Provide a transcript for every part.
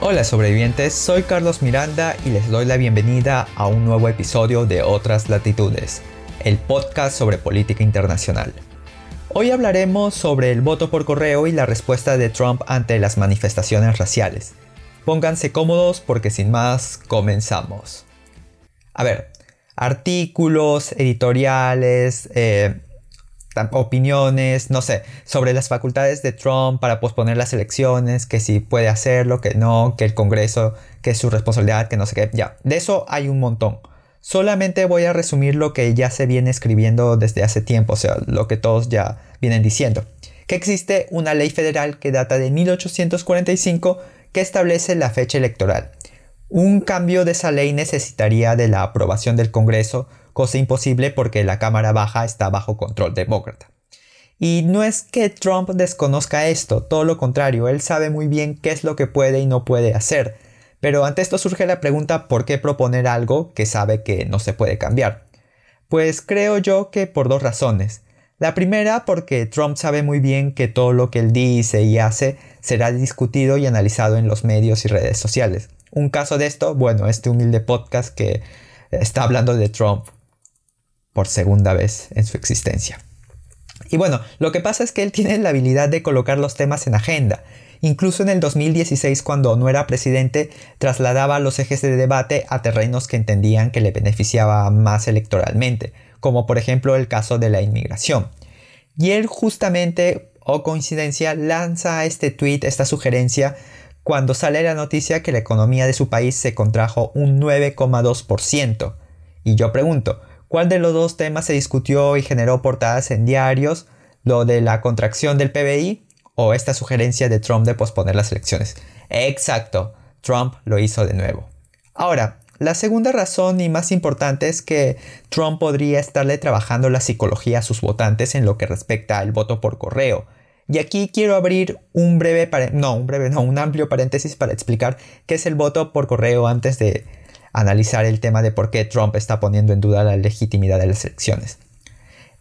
Hola sobrevivientes, soy Carlos Miranda y les doy la bienvenida a un nuevo episodio de Otras Latitudes, el podcast sobre política internacional. Hoy hablaremos sobre el voto por correo y la respuesta de Trump ante las manifestaciones raciales. Pónganse cómodos porque sin más comenzamos. A ver, artículos, editoriales, eh, opiniones, no sé, sobre las facultades de Trump para posponer las elecciones, que si puede hacerlo, que no, que el Congreso, que es su responsabilidad, que no sé qué, ya, de eso hay un montón. Solamente voy a resumir lo que ya se viene escribiendo desde hace tiempo, o sea, lo que todos ya vienen diciendo. Que existe una ley federal que data de 1845 que establece la fecha electoral. Un cambio de esa ley necesitaría de la aprobación del Congreso, cosa imposible porque la Cámara Baja está bajo control demócrata. Y no es que Trump desconozca esto, todo lo contrario, él sabe muy bien qué es lo que puede y no puede hacer. Pero ante esto surge la pregunta ¿por qué proponer algo que sabe que no se puede cambiar? Pues creo yo que por dos razones. La primera porque Trump sabe muy bien que todo lo que él dice y hace será discutido y analizado en los medios y redes sociales. Un caso de esto, bueno, este humilde podcast que está hablando de Trump por segunda vez en su existencia. Y bueno, lo que pasa es que él tiene la habilidad de colocar los temas en agenda. Incluso en el 2016, cuando no era presidente, trasladaba los ejes de debate a terrenos que entendían que le beneficiaba más electoralmente, como por ejemplo el caso de la inmigración. Y él justamente, o coincidencia, lanza este tweet, esta sugerencia, cuando sale la noticia que la economía de su país se contrajo un 9,2%. Y yo pregunto, ¿Cuál de los dos temas se discutió y generó portadas en diarios? ¿Lo de la contracción del PBI o esta sugerencia de Trump de posponer las elecciones? Exacto, Trump lo hizo de nuevo. Ahora, la segunda razón y más importante es que Trump podría estarle trabajando la psicología a sus votantes en lo que respecta al voto por correo. Y aquí quiero abrir un breve, no, un breve, no, un amplio paréntesis para explicar qué es el voto por correo antes de analizar el tema de por qué Trump está poniendo en duda la legitimidad de las elecciones.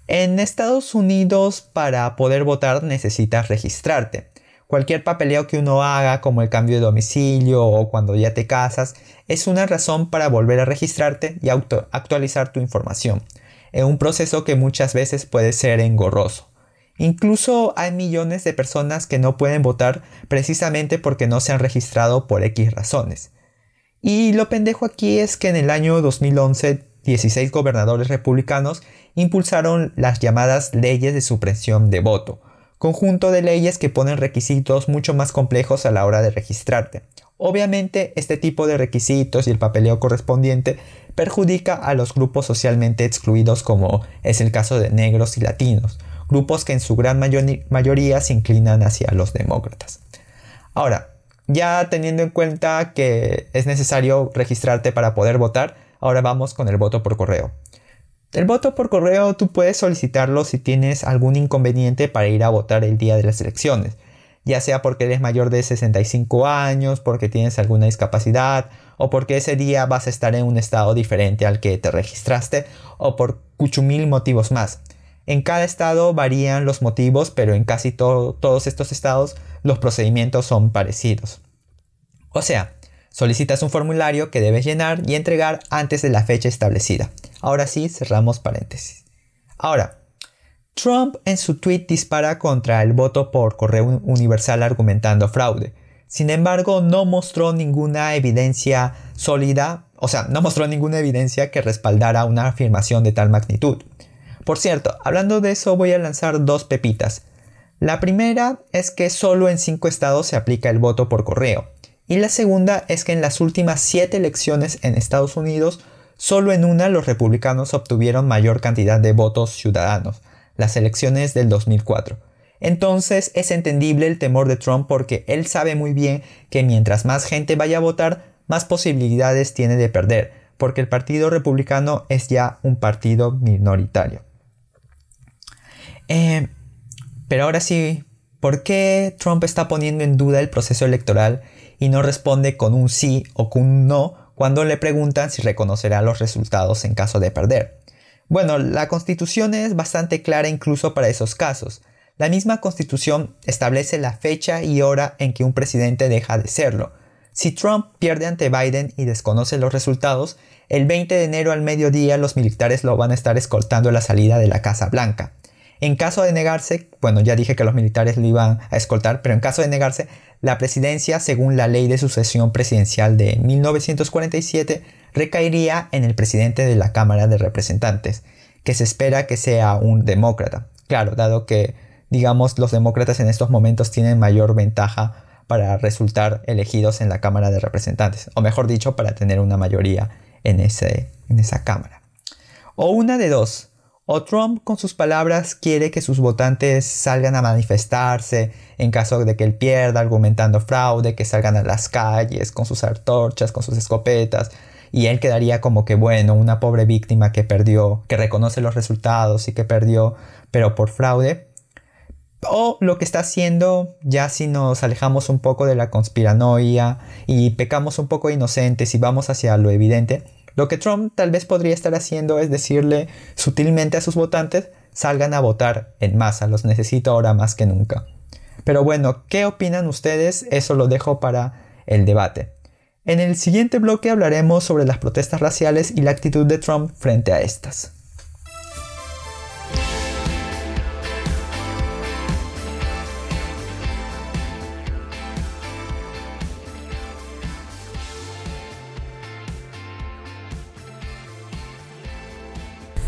En Estados Unidos para poder votar necesitas registrarte. Cualquier papeleo que uno haga, como el cambio de domicilio o cuando ya te casas, es una razón para volver a registrarte y actualizar tu información, en un proceso que muchas veces puede ser engorroso. Incluso hay millones de personas que no pueden votar precisamente porque no se han registrado por X razones. Y lo pendejo aquí es que en el año 2011 16 gobernadores republicanos impulsaron las llamadas leyes de supresión de voto, conjunto de leyes que ponen requisitos mucho más complejos a la hora de registrarte. Obviamente este tipo de requisitos y el papeleo correspondiente perjudica a los grupos socialmente excluidos como es el caso de negros y latinos, grupos que en su gran mayoría se inclinan hacia los demócratas. Ahora, ya teniendo en cuenta que es necesario registrarte para poder votar, ahora vamos con el voto por correo. El voto por correo tú puedes solicitarlo si tienes algún inconveniente para ir a votar el día de las elecciones, ya sea porque eres mayor de 65 años, porque tienes alguna discapacidad, o porque ese día vas a estar en un estado diferente al que te registraste, o por mil motivos más. En cada estado varían los motivos, pero en casi todos estos estados los procedimientos son parecidos. O sea, solicitas un formulario que debes llenar y entregar antes de la fecha establecida. Ahora sí, cerramos paréntesis. Ahora, Trump en su tweet dispara contra el voto por correo universal argumentando fraude. Sin embargo, no mostró ninguna evidencia sólida, o sea, no mostró ninguna evidencia que respaldara una afirmación de tal magnitud. Por cierto, hablando de eso voy a lanzar dos pepitas. La primera es que solo en cinco estados se aplica el voto por correo. Y la segunda es que en las últimas siete elecciones en Estados Unidos, solo en una los republicanos obtuvieron mayor cantidad de votos ciudadanos, las elecciones del 2004. Entonces es entendible el temor de Trump porque él sabe muy bien que mientras más gente vaya a votar, más posibilidades tiene de perder, porque el Partido Republicano es ya un partido minoritario. Eh, pero ahora sí, ¿por qué Trump está poniendo en duda el proceso electoral y no responde con un sí o con un no cuando le preguntan si reconocerá los resultados en caso de perder? Bueno, la constitución es bastante clara incluso para esos casos. La misma constitución establece la fecha y hora en que un presidente deja de serlo. Si Trump pierde ante Biden y desconoce los resultados, el 20 de enero al mediodía los militares lo van a estar escoltando a la salida de la Casa Blanca. En caso de negarse, bueno, ya dije que los militares lo iban a escoltar, pero en caso de negarse, la presidencia, según la ley de sucesión presidencial de 1947, recaería en el presidente de la Cámara de Representantes, que se espera que sea un demócrata. Claro, dado que, digamos, los demócratas en estos momentos tienen mayor ventaja para resultar elegidos en la Cámara de Representantes, o mejor dicho, para tener una mayoría en, ese, en esa Cámara. O una de dos, o Trump con sus palabras quiere que sus votantes salgan a manifestarse en caso de que él pierda argumentando fraude, que salgan a las calles con sus antorchas, con sus escopetas, y él quedaría como que bueno, una pobre víctima que perdió, que reconoce los resultados y que perdió, pero por fraude. O lo que está haciendo, ya si nos alejamos un poco de la conspiranoia y pecamos un poco inocentes y vamos hacia lo evidente, lo que Trump tal vez podría estar haciendo es decirle sutilmente a sus votantes, salgan a votar en masa, los necesito ahora más que nunca. Pero bueno, ¿qué opinan ustedes? Eso lo dejo para el debate. En el siguiente bloque hablaremos sobre las protestas raciales y la actitud de Trump frente a estas.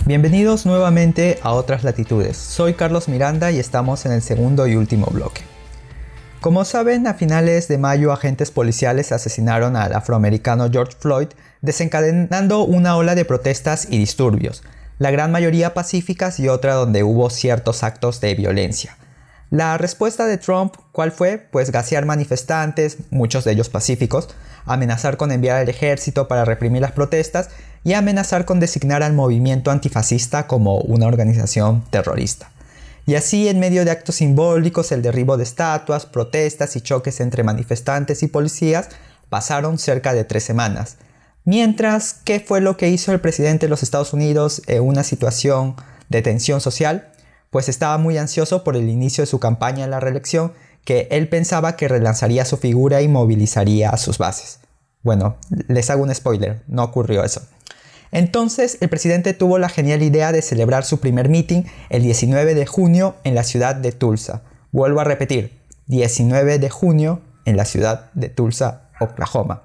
Bienvenidos nuevamente a Otras Latitudes. Soy Carlos Miranda y estamos en el segundo y último bloque. Como saben, a finales de mayo agentes policiales asesinaron al afroamericano George Floyd, desencadenando una ola de protestas y disturbios, la gran mayoría pacíficas y otra donde hubo ciertos actos de violencia. La respuesta de Trump, ¿cuál fue? Pues gasear manifestantes, muchos de ellos pacíficos, amenazar con enviar al ejército para reprimir las protestas y amenazar con designar al movimiento antifascista como una organización terrorista. Y así, en medio de actos simbólicos, el derribo de estatuas, protestas y choques entre manifestantes y policías, pasaron cerca de tres semanas. Mientras, ¿qué fue lo que hizo el presidente de los Estados Unidos en una situación de tensión social? Pues estaba muy ansioso por el inicio de su campaña en la reelección, que él pensaba que relanzaría su figura y movilizaría a sus bases. Bueno, les hago un spoiler, no ocurrió eso. Entonces el presidente tuvo la genial idea de celebrar su primer meeting el 19 de junio en la ciudad de Tulsa. Vuelvo a repetir, 19 de junio en la ciudad de Tulsa, Oklahoma.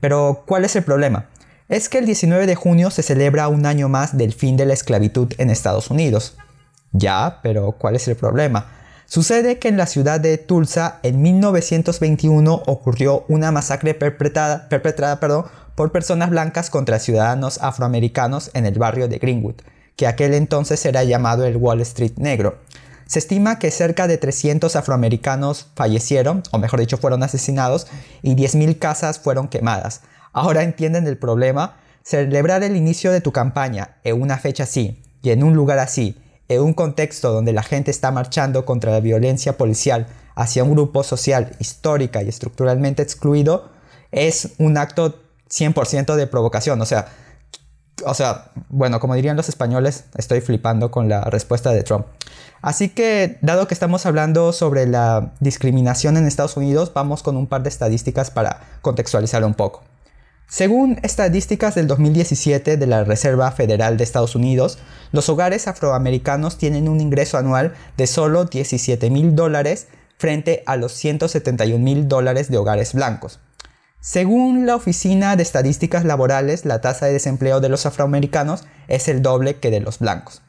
Pero, ¿cuál es el problema? Es que el 19 de junio se celebra un año más del fin de la esclavitud en Estados Unidos. Ya, pero ¿cuál es el problema? Sucede que en la ciudad de Tulsa en 1921 ocurrió una masacre perpetrada, por personas blancas contra ciudadanos afroamericanos en el barrio de Greenwood, que aquel entonces era llamado el Wall Street Negro. Se estima que cerca de 300 afroamericanos fallecieron, o mejor dicho, fueron asesinados, y 10.000 casas fueron quemadas. Ahora entienden el problema. Celebrar el inicio de tu campaña en una fecha así y en un lugar así, en un contexto donde la gente está marchando contra la violencia policial hacia un grupo social histórica y estructuralmente excluido, es un acto 100% de provocación. O sea, o sea, bueno, como dirían los españoles, estoy flipando con la respuesta de Trump. Así que, dado que estamos hablando sobre la discriminación en Estados Unidos, vamos con un par de estadísticas para contextualizar un poco. Según estadísticas del 2017 de la Reserva Federal de Estados Unidos, los hogares afroamericanos tienen un ingreso anual de solo 17 mil dólares frente a los 171 mil dólares de hogares blancos. Según la Oficina de Estadísticas Laborales, la tasa de desempleo de los afroamericanos es el doble que de los blancos.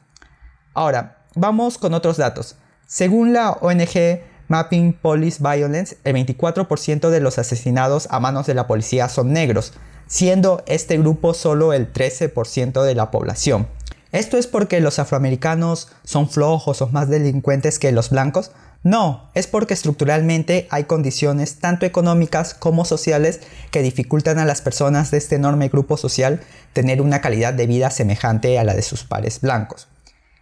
Ahora, vamos con otros datos. Según la ONG Mapping Police Violence, el 24% de los asesinados a manos de la policía son negros, siendo este grupo solo el 13% de la población. ¿Esto es porque los afroamericanos son flojos o más delincuentes que los blancos? No, es porque estructuralmente hay condiciones tanto económicas como sociales que dificultan a las personas de este enorme grupo social tener una calidad de vida semejante a la de sus pares blancos.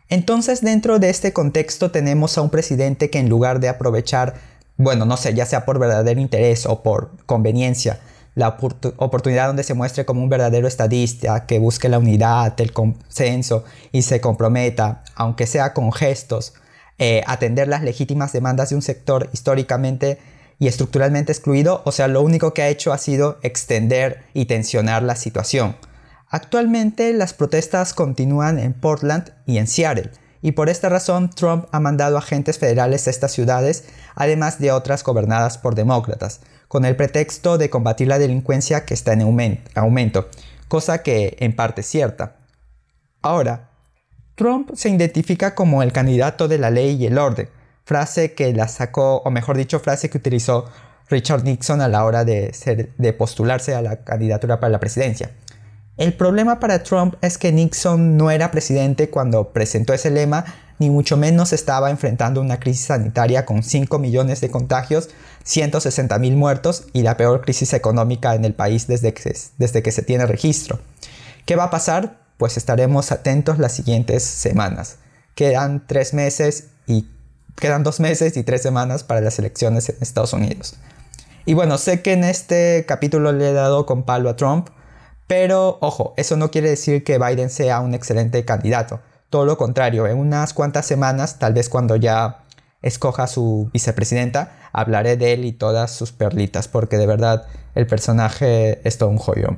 Entonces dentro de este contexto tenemos a un presidente que en lugar de aprovechar, bueno, no sé, ya sea por verdadero interés o por conveniencia, la oportunidad donde se muestre como un verdadero estadista que busque la unidad, el consenso y se comprometa, aunque sea con gestos, eh, atender las legítimas demandas de un sector históricamente y estructuralmente excluido, o sea, lo único que ha hecho ha sido extender y tensionar la situación. Actualmente las protestas continúan en Portland y en Seattle, y por esta razón Trump ha mandado agentes federales a estas ciudades, además de otras gobernadas por demócratas, con el pretexto de combatir la delincuencia que está en aumento, cosa que en parte es cierta. Ahora, Trump se identifica como el candidato de la ley y el orden, frase que la sacó, o mejor dicho, frase que utilizó Richard Nixon a la hora de, de postularse a la candidatura para la presidencia. El problema para Trump es que Nixon no era presidente cuando presentó ese lema, ni mucho menos estaba enfrentando una crisis sanitaria con 5 millones de contagios, 160 mil muertos y la peor crisis económica en el país desde que, desde que se tiene registro. ¿Qué va a pasar? Pues estaremos atentos las siguientes semanas. Quedan tres meses y quedan dos meses y tres semanas para las elecciones en Estados Unidos. Y bueno, sé que en este capítulo le he dado con palo a Trump, pero ojo, eso no quiere decir que Biden sea un excelente candidato. Todo lo contrario, en unas cuantas semanas, tal vez cuando ya escoja su vicepresidenta, hablaré de él y todas sus perlitas, porque de verdad el personaje es todo un joyo.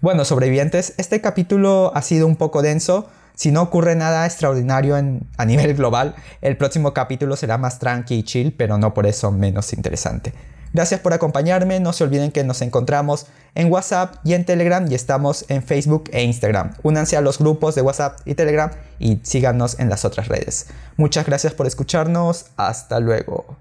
Bueno, sobrevivientes, este capítulo ha sido un poco denso. Si no ocurre nada extraordinario a nivel global, el próximo capítulo será más tranqui y chill, pero no por eso menos interesante. Gracias por acompañarme, no se olviden que nos encontramos en WhatsApp y en Telegram y estamos en Facebook e Instagram. Únanse a los grupos de WhatsApp y Telegram y síganos en las otras redes. Muchas gracias por escucharnos, hasta luego.